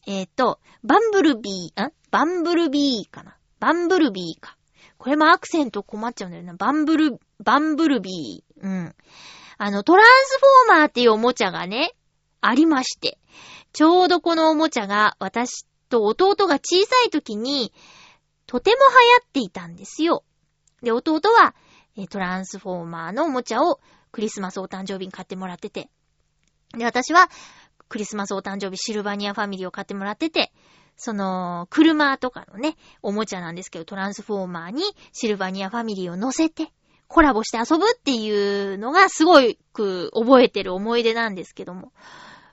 えっ、と、バンブルビー、んバンブルビーかな？バンブルビーか。これもアクセント困っちゃうんだよな。バンブル、バンブルビー。うん。あの、トランスフォーマーっていうおもちゃがね、ありまして。ちょうどこのおもちゃが私と弟が小さい時に、とても流行っていたんですよ。で、弟は、トランスフォーマーのおもちゃをクリスマスお誕生日に買ってもらってて。で、私はクリスマスお誕生日シルバニアファミリーを買ってもらってて、その、車とかのね、おもちゃなんですけど、トランスフォーマーにシルバニアファミリーを乗せて、コラボして遊ぶっていうのがすごく覚えてる思い出なんですけども。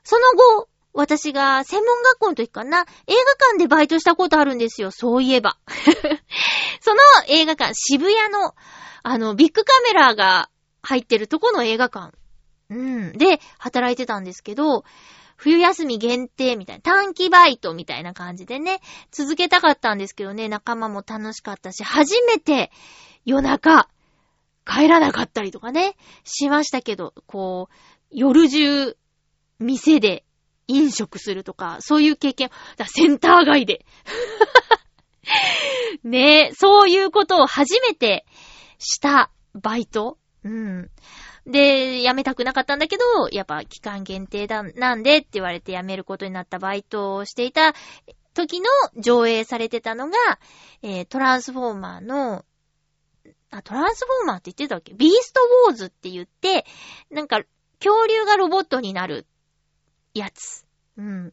その後、私が専門学校の時かな、映画館でバイトしたことあるんですよ、そういえば。その映画館、渋谷の、あの、ビッグカメラが入ってるとこの映画館。うん。で、働いてたんですけど、冬休み限定みたいな、短期バイトみたいな感じでね、続けたかったんですけどね、仲間も楽しかったし、初めて夜中、帰らなかったりとかね、しましたけど、こう、夜中、店で飲食するとか、そういう経験、だセンター街で。ねえ、そういうことを初めてしたバイトうん。で、辞めたくなかったんだけど、やっぱ期間限定だ、なんでって言われて辞めることになったバイトをしていた時の上映されてたのが、えートランスフォーマーの、あ、トランスフォーマーって言ってたっけ？ビーストウォーズって言って、なんか、恐竜がロボットになるやつ。うん。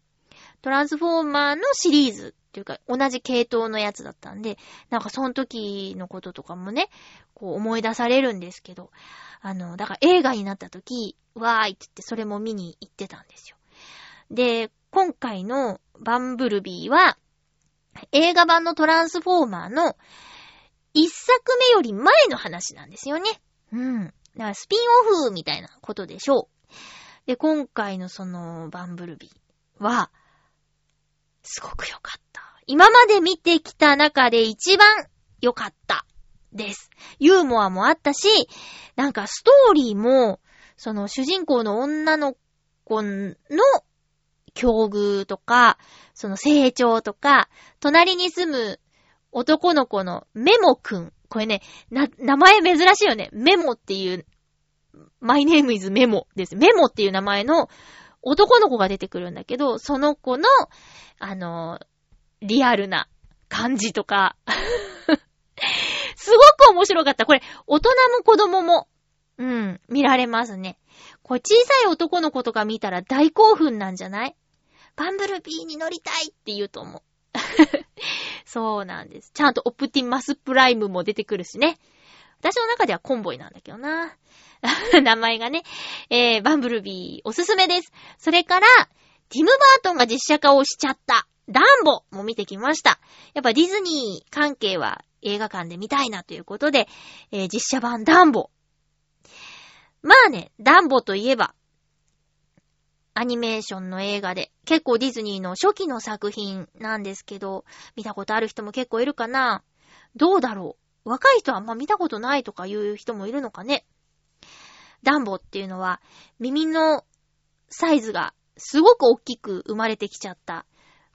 トランスフォーマーのシリーズっていうか、同じ系統のやつだったんで、なんかその時のこととかもね、こう思い出されるんですけど、あの、だから映画になった時、わーいって言ってそれも見に行ってたんですよ。で、今回のバンブルビーは、映画版のトランスフォーマーの一作目より前の話なんですよね。うん。だからスピンオフみたいなことでしょう。で、今回のそのバンブルビーは、すごく良かった。今まで見てきた中で一番良かったです。ユーモアもあったし、なんかストーリーも、その主人公の女の子の境遇とか、その成長とか、隣に住む男の子のメモくん。これね、な、名前珍しいよね。メモっていう、My name is メモです。メモっていう名前の男の子が出てくるんだけど、その子の、あの、リアルな感じとか、すごく面白かった。これ、大人も子供も、うん、見られますね。これ、小さい男の子とか見たら大興奮なんじゃない？バンブルビーに乗りたいって言うと思う。そうなんです。ちゃんとオプティマスプライムも出てくるしね。私の中ではコンボイなんだけどな。名前がね。えー、バンブルビーおすすめです。それから、ティム・バートンが実写化をしちゃった。ダンボも見てきました。やっぱディズニー関係は映画館で見たいなということで、えー実写版ダンボ。まあね、ダンボといえば、アニメーションの映画で、結構ディズニーの初期の作品なんですけど、見たことある人も結構いるかなどうだろう？若い人はあんま見たことないとかいう人もいるのかねダンボっていうのは、耳のサイズがすごく大きく生まれてきちゃった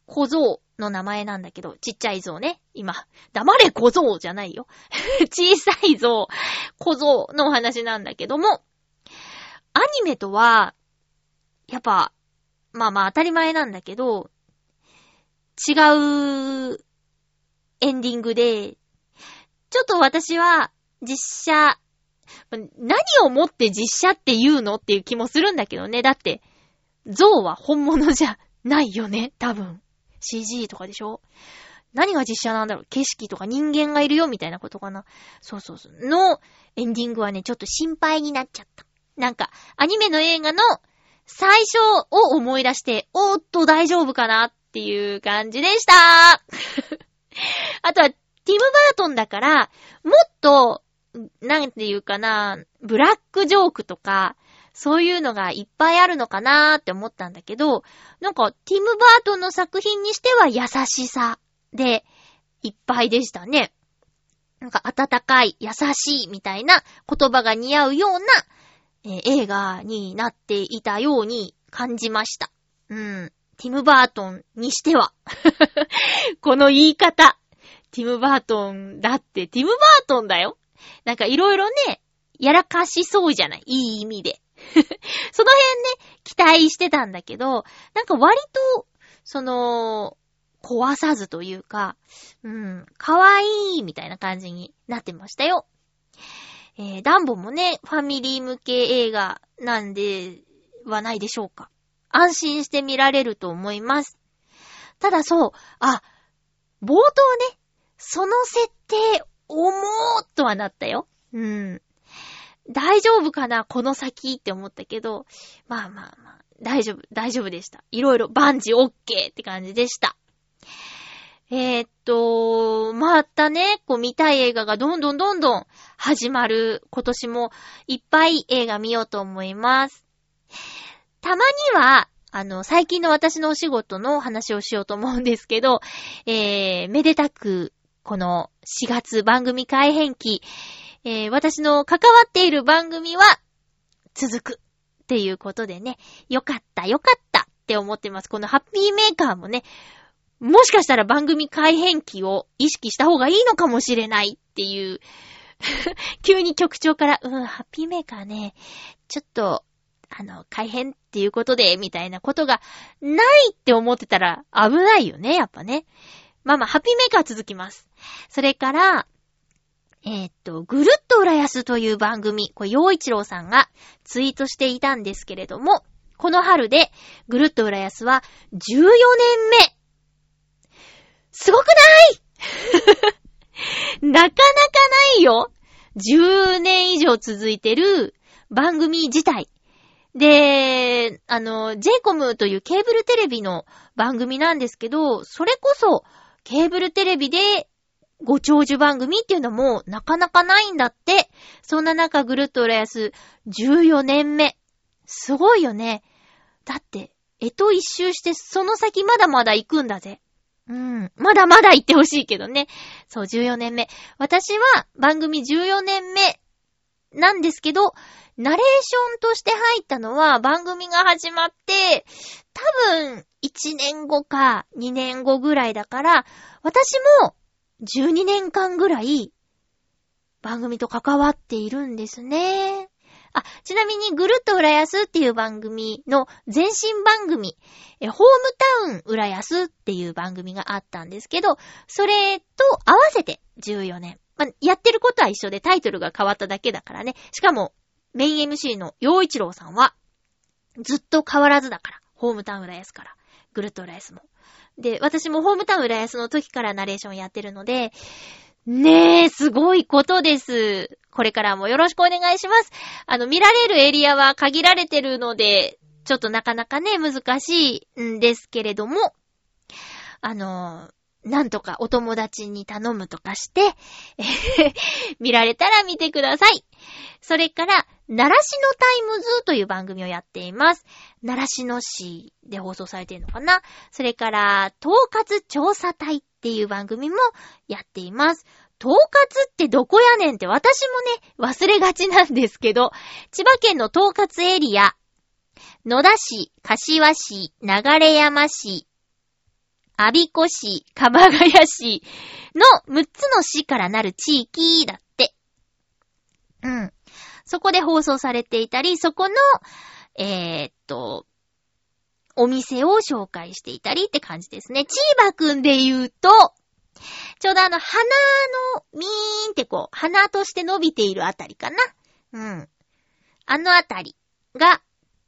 小僧の名前なんだけど、ちっちゃい象ね。今、黙れ小僧じゃないよ。小さい象、小僧のお話なんだけども、アニメとは、やっぱ、まあまあ当たり前なんだけど、違うエンディングで、ちょっと私は、実写、何をもって実写って言うのっていう気もするんだけどね。だって、像は本物じゃないよね、多分。CG とかでしょ？何が実写なんだろう？景色とか人間がいるよみたいなことかな？そうそうそう。のエンディングはね、ちょっと心配になっちゃった。なんか、アニメの映画の最初を思い出して、おーっと大丈夫かなっていう感じでした あとは、ティム・バートンだから、もっと、なんていうかな、ブラックジョークとか、そういうのがいっぱいあるのかなーって思ったんだけど、なんか、ティム・バートンの作品にしては優しさでいっぱいでしたね。なんか、温かい、優しいみたいな言葉が似合うような、えー、映画になっていたように感じました。うん。ティム・バートンにしては。この言い方。ティム・バートンだって、ティム・バートンだよ。なんかいろいろね、やらかしそうじゃない？いい意味で。その辺ね、期待してたんだけど、なんか割と、その、壊さずというか、うん、かわいいみたいな感じになってましたよ。えー、ダンボもね、ファミリー向け映画なんではないでしょうか。安心して見られると思います。ただそう、あ、冒頭ね、その設定、重ーっとはなったよ。うん。大丈夫かなこの先って思ったけど、まあまあまあ、大丈夫、大丈夫でした。いろいろ万事 OK って感じでした。えー、っと、またね、こう見たい映画がどんどんどんどん始まる今年もいっぱい映画見ようと思います。たまには、あの、最近の私のお仕事の話をしようと思うんですけど、えー、めでたく、この4月番組改編期、えー、私の関わっている番組は続くっていうことでね、よかったよかったって思ってます。このハッピーメーカーもね、もしかしたら番組改編期を意識した方がいいのかもしれないっていう 急に局長から、うん、ハッピーメーカーね、ちょっと、あの、改編っていうことで、みたいなことがないって思ってたら危ないよね、やっぱね。まあまあ、ハッピーメーカー続きます。それから、えー、っと、ぐるっと浦安という番組、これ、洋一郎さんがツイートしていたんですけれども、この春で、ぐるっと浦安は14年目すごくない？なかなかないよ !10 年以上続いてる番組自体。で、あの、JCOM というケーブルテレビの番組なんですけど、それこそ、ケーブルテレビでご長寿番組っていうのもなかなかないんだって。そんな中ぐるっと浦安14年目。すごいよね。だって、えと一周してその先まだまだ行くんだぜ。うん。まだまだ行ってほしいけどね。そう、14年目。私は番組14年目なんですけど、ナレーションとして入ったのは番組が始まって、多分1年後か2年後ぐらいだから、私も12年間ぐらい番組と関わっているんですね。あ、ちなみにぐるっと浦安っていう番組の前身番組、ホームタウン浦安っていう番組があったんですけど、それと合わせて14年。まやってることは一緒でタイトルが変わっただけだからね。しかも、メイン MC の陽一郎さんは、ずっと変わらずだから。ホームタウン浦安から。ぐるっと浦安も。で、私もホームタウン浦安の時からナレーションやってるので、ねえ、すごいことです。これからもよろしくお願いします。あの、見られるエリアは限られてるので、ちょっとなかなかね、難しいんですけれども、あの、なんとかお友達に頼むとかして、見られたら見てください。それから、習志野タイムズという番組をやっています。習志野市で放送されているのかな？それから、東葛調査隊っていう番組もやっています。東葛ってどこやねんって私もね、忘れがちなんですけど、千葉県の東葛エリア、野田市、柏市、流山市、阿鼻子市、鎌ヶ谷市の6つの市からなる地域だっ。うん。そこで放送されていたり、そこの、えー、っと、お店を紹介していたりって感じですね。チーバくんで言うと、ちょうどあの、鼻の、ミーンってこう、鼻として伸びているあたりかな。うん。あのあたりが、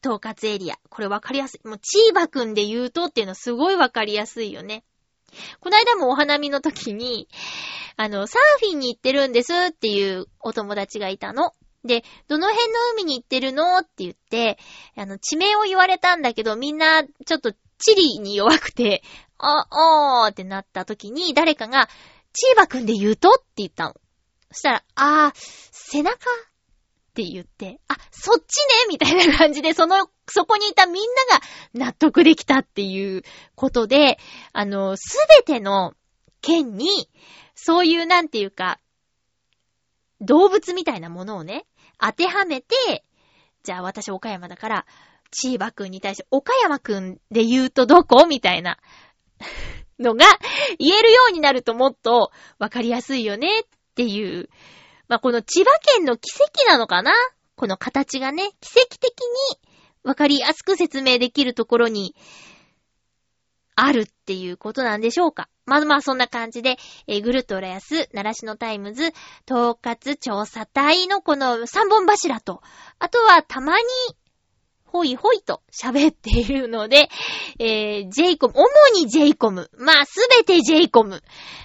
統括エリア。これわかりやすい。もう、チーバくんで言うとっていうのすごいわかりやすいよね。この間もお花見の時に、あの、サーフィンに行ってるんですっていうお友達がいたの。で、どの辺の海に行ってるのって言って、あの、地名を言われたんだけど、みんな、ちょっと、地理に弱くて、あ、おーってなった時に、誰かが、チーバくんで言うと？って言ったの。そしたら、あー、背中って言って、あ、そっちねみたいな感じで、その、そこにいたみんなが納得できたっていうことで、あの、すべての県に、そういうなんていうか、動物みたいなものをね、当てはめて、じゃあ私岡山だから、チーバくんに対して、岡山くんで言うとどこみたいなのが言えるようになるともっとわかりやすいよねっていう。まあ、この千葉県の奇跡なのかな？この形がね、奇跡的にわかりやすく説明できるところにあるっていうことなんでしょうか。まあまあそんな感じで、えーぐるっと浦安、習志野タイムズ、東葛調査隊のこの三本柱と、あとはたまに、ほいほいと喋っているので、えー、j イコム、主に j イコム、まあすべて j イコム、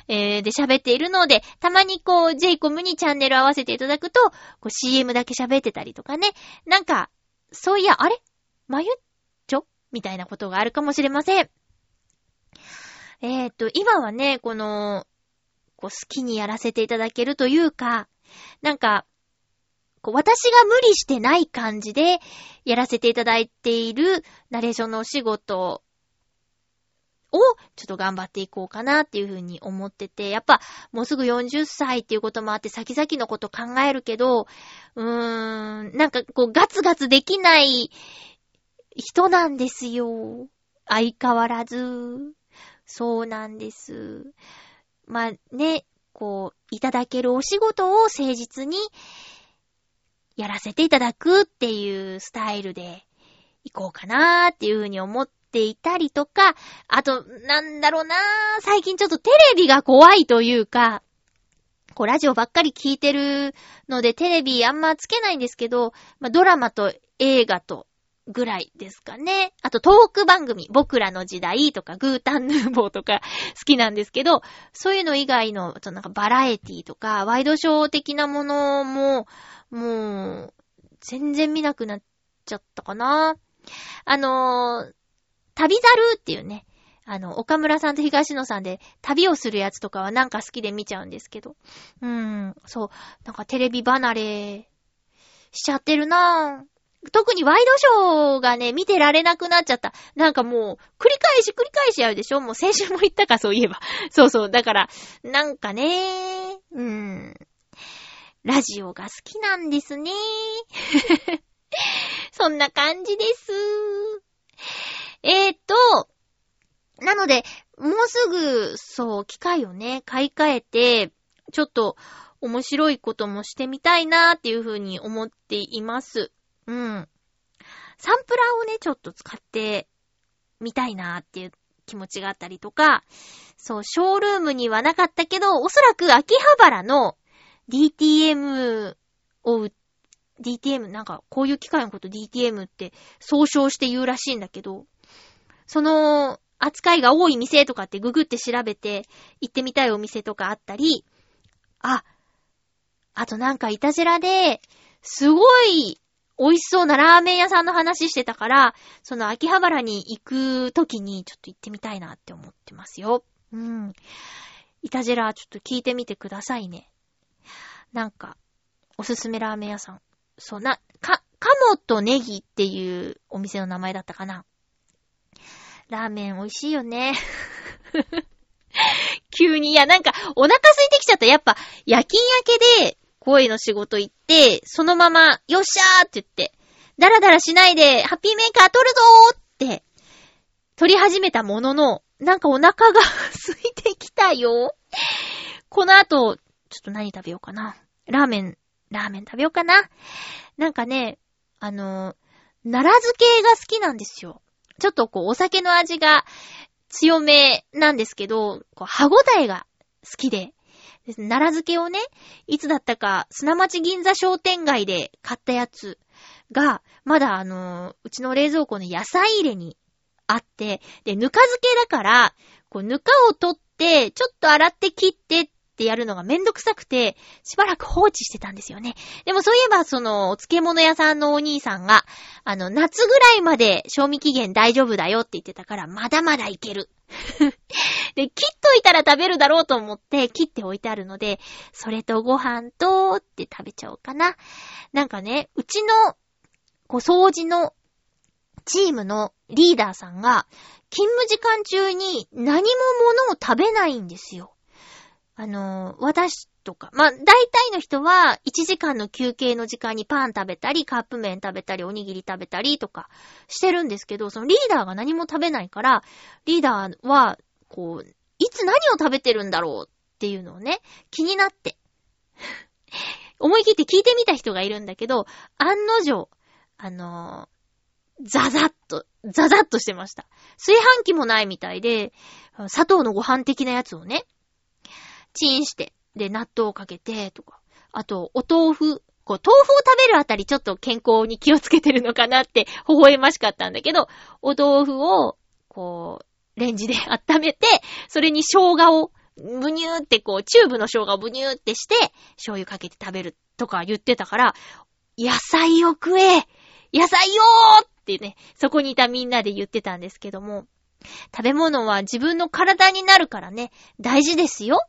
えー、で喋っているので、たまにこう j イコムにチャンネル合わせていただくと、こう CM だけ喋ってたりとかね、なんか、そういや、あれ？まゆっちょ？みたいなことがあるかもしれません。えー、っと、今はね、この、こう好きにやらせていただけるというか、なんか、こう私が無理してない感じでやらせていただいているナレーションのお仕事をちょっと頑張っていこうかなっていうふうに思ってて、やっぱもうすぐ40歳っていうこともあって先々のこと考えるけど、うーん、なんかこうガツガツできない人なんですよ。相変わらず。そうなんです。まあね、こう、いただけるお仕事を誠実にやらせていただくっていうスタイルで行こうかなーっていうふうに思っていたりとか、あと、なんだろうなー、最近ちょっとテレビが怖いというか、こう、ラジオばっかり聞いてるので、テレビあんまつけないんですけど、まあ、ドラマと映画とぐらいですかね。あと、トーク番組、僕らの時代とか、グータンヌーボーとか好きなんですけど、そういうの以外の、なんかバラエティとか、ワイドショー的なものも、もう、全然見なくなっちゃったかな。あのー、旅猿っていうね、あの、岡村さんと東野さんで旅をするやつとかはなんか好きで見ちゃうんですけど。うーん、そう、なんかテレビ離れしちゃってるなぁ。特にワイドショーがね、見てられなくなっちゃった。なんかもう、繰り返し繰り返しやるでしょ？もう先週も言ったか、そういえば。そうそう。だから、なんかね、うん。ラジオが好きなんですね。そんな感じです。えーっと、なので、もうすぐ、そう、機械をね、買い替えて、ちょっと面白いこともしてみたいなーっていうふうに思っています。うん。サンプラーをね、ちょっと使ってみたいなーっていう気持ちがあったりとか、そう、ショールームにはなかったけど、おそらく秋葉原の DTM を DTM、なんか、こういう機械のこと DTM って総称して言うらしいんだけど、その、扱いが多い店とかってググって調べて行ってみたいお店とかあったり、あ、あとなんかいたじらで、すごい美味しそうなラーメン屋さんの話してたから、その秋葉原に行く時にちょっと行ってみたいなって思ってますよ。うん。いたじらちょっと聞いてみてくださいね。なんか、おすすめラーメン屋さん。そうな、か、カモとネギっていうお店の名前だったかな。ラーメン美味しいよね。急に、いや、なんか、お腹空いてきちゃった。やっぱ、夜勤明けで、声の仕事行って、そのまま、よっしゃーって言って、だらだらしないで、ハッピーメーカー取るぞーって、取り始めたものの、なんかお腹が 空いてきたよ。この後、ちょっと何食べようかな。ラーメン、ラーメン食べようかな。なんかね、あの、奈良漬けが好きなんですよ。ちょっとこう、お酒の味が強めなんですけど、こう歯応えが好きで。です奈良漬けをね、いつだったか、砂町銀座商店街で買ったやつが、まだあのーうちの冷蔵庫の野菜入れにあって、で、ぬか漬けだから、こう、ぬかを取って、ちょっと洗って切ってってやるのがめんどくさくて、しばらく放置してたんですよね。でもそういえば、その、お漬物屋さんのお兄さんが、あの、夏ぐらいまで賞味期限大丈夫だよって言ってたから、まだまだいける。で、切っといたら食べるだろうと思って切って置いてあるので、それとご飯とって食べちゃおうかな。なんかね、うちの、こう、掃除のチームのリーダーさんが、勤務時間中に何も物を食べないんですよ。あの、私とか、まあ、大体の人は1時間の休憩の時間にパン食べたり、カップ麺食べたり、おにぎり食べたりとかしてるんですけど、そのリーダーが何も食べないから、リーダーは、こう、いつ何を食べてるんだろうっていうのをね、気になって。思い切って聞いてみた人がいるんだけど、案の定、あのーザザッと、ザザッとしてました。炊飯器もないみたいで、砂糖のご飯的なやつをね、チンして、で、納豆をかけて、とか。あと、お豆腐。こう、豆腐を食べるあたりちょっと健康に気をつけてるのかなって、微笑ましかったんだけど、お豆腐を、こう、レンジで温めて、それに生姜を、ブニューってこう、チューブの生姜をブニューってして、醤油かけて食べるとか言ってたから、野菜を食え野菜よーってね、そこにいたみんなで言ってたんですけども、食べ物は自分の体になるからね、大事ですよ。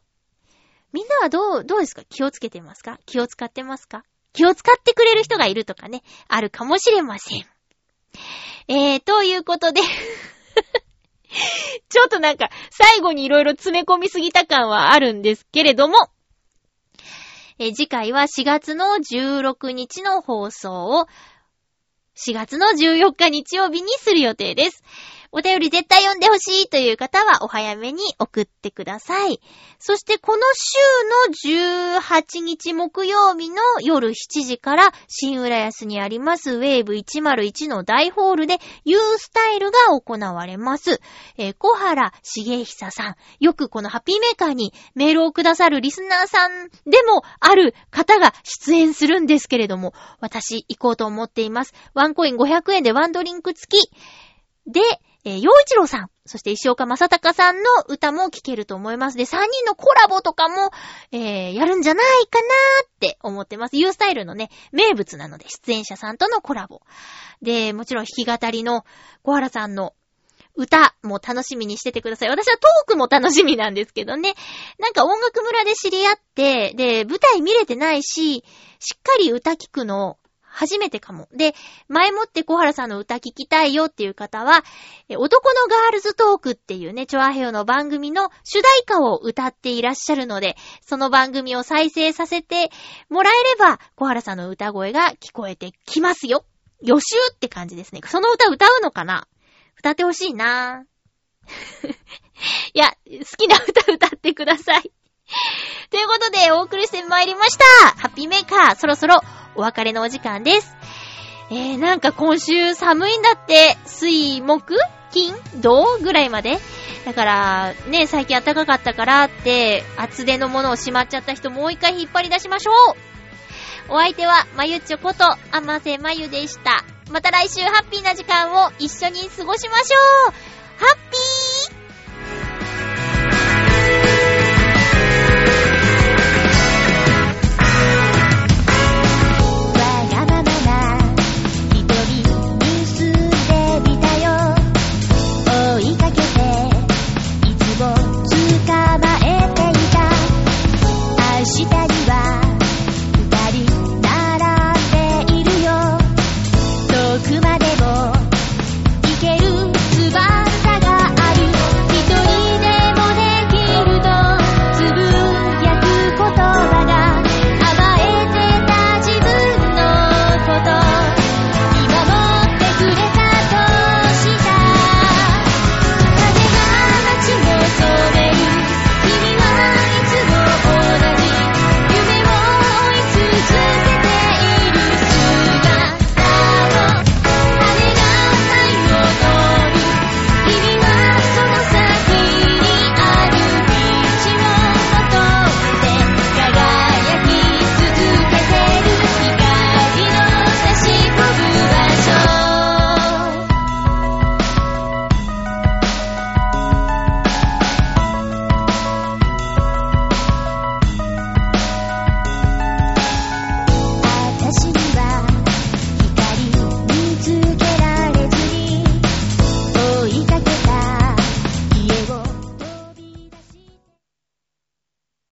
みんなはどう、どうですか？気をつけてますか？気を使ってますか？気を使ってくれる人がいるとかね、あるかもしれません。えー、ということで、ちょっとなんか、最後にいろいろ詰め込みすぎた感はあるんですけれども、えー次回は4月の16日の放送を、4月の14日日曜日にする予定です。お便り絶対読んでほしいという方はお早めに送ってください。そしてこの週の18日木曜日の夜7時から新浦安にありますウェーブ101の大ホールで U スタイルが行われます。えー小原茂久さん、よくこのハッピーメーカーにメールをくださるリスナーさんでもある方が出演するんですけれども、私行こうと思っています。ワンコイン500円でワンドリンク付き。で、えー、洋一郎さん、そして石岡正隆さんの歌も聴けると思います。で、3人のコラボとかも、えー、やるんじゃないかなーって思ってます。U スタイルのね、名物なので、出演者さんとのコラボ。で、もちろん弾き語りの小原さんの歌も楽しみにしててください。私はトークも楽しみなんですけどね。なんか音楽村で知り合って、で、舞台見れてないし、しっかり歌聞くの初めてかも。で、前もって小原さんの歌聞きたいよっていう方は、男のガールズトークっていうね、チョアヘヨの番組の主題歌を歌っていらっしゃるので、その番組を再生させてもらえれば、小原さんの歌声が聞こえてきますよ。予習って感じですね。その歌歌うのかな？歌ってほしいなぁ。いや、好きな歌歌ってください。ということで、お送りしてまいりました。ハッピーメーカー、そろそろお別れのお時間です。えー、なんか今週寒いんだって、水、木、金、土ぐらいまでだから、ね、最近暖かかったからって、厚手のものをしまっちゃった人もう一回引っ張り出しましょうお相手は、まゆちょこと、あませまゆでした。また来週ハッピーな時間を一緒に過ごしましょうハッピー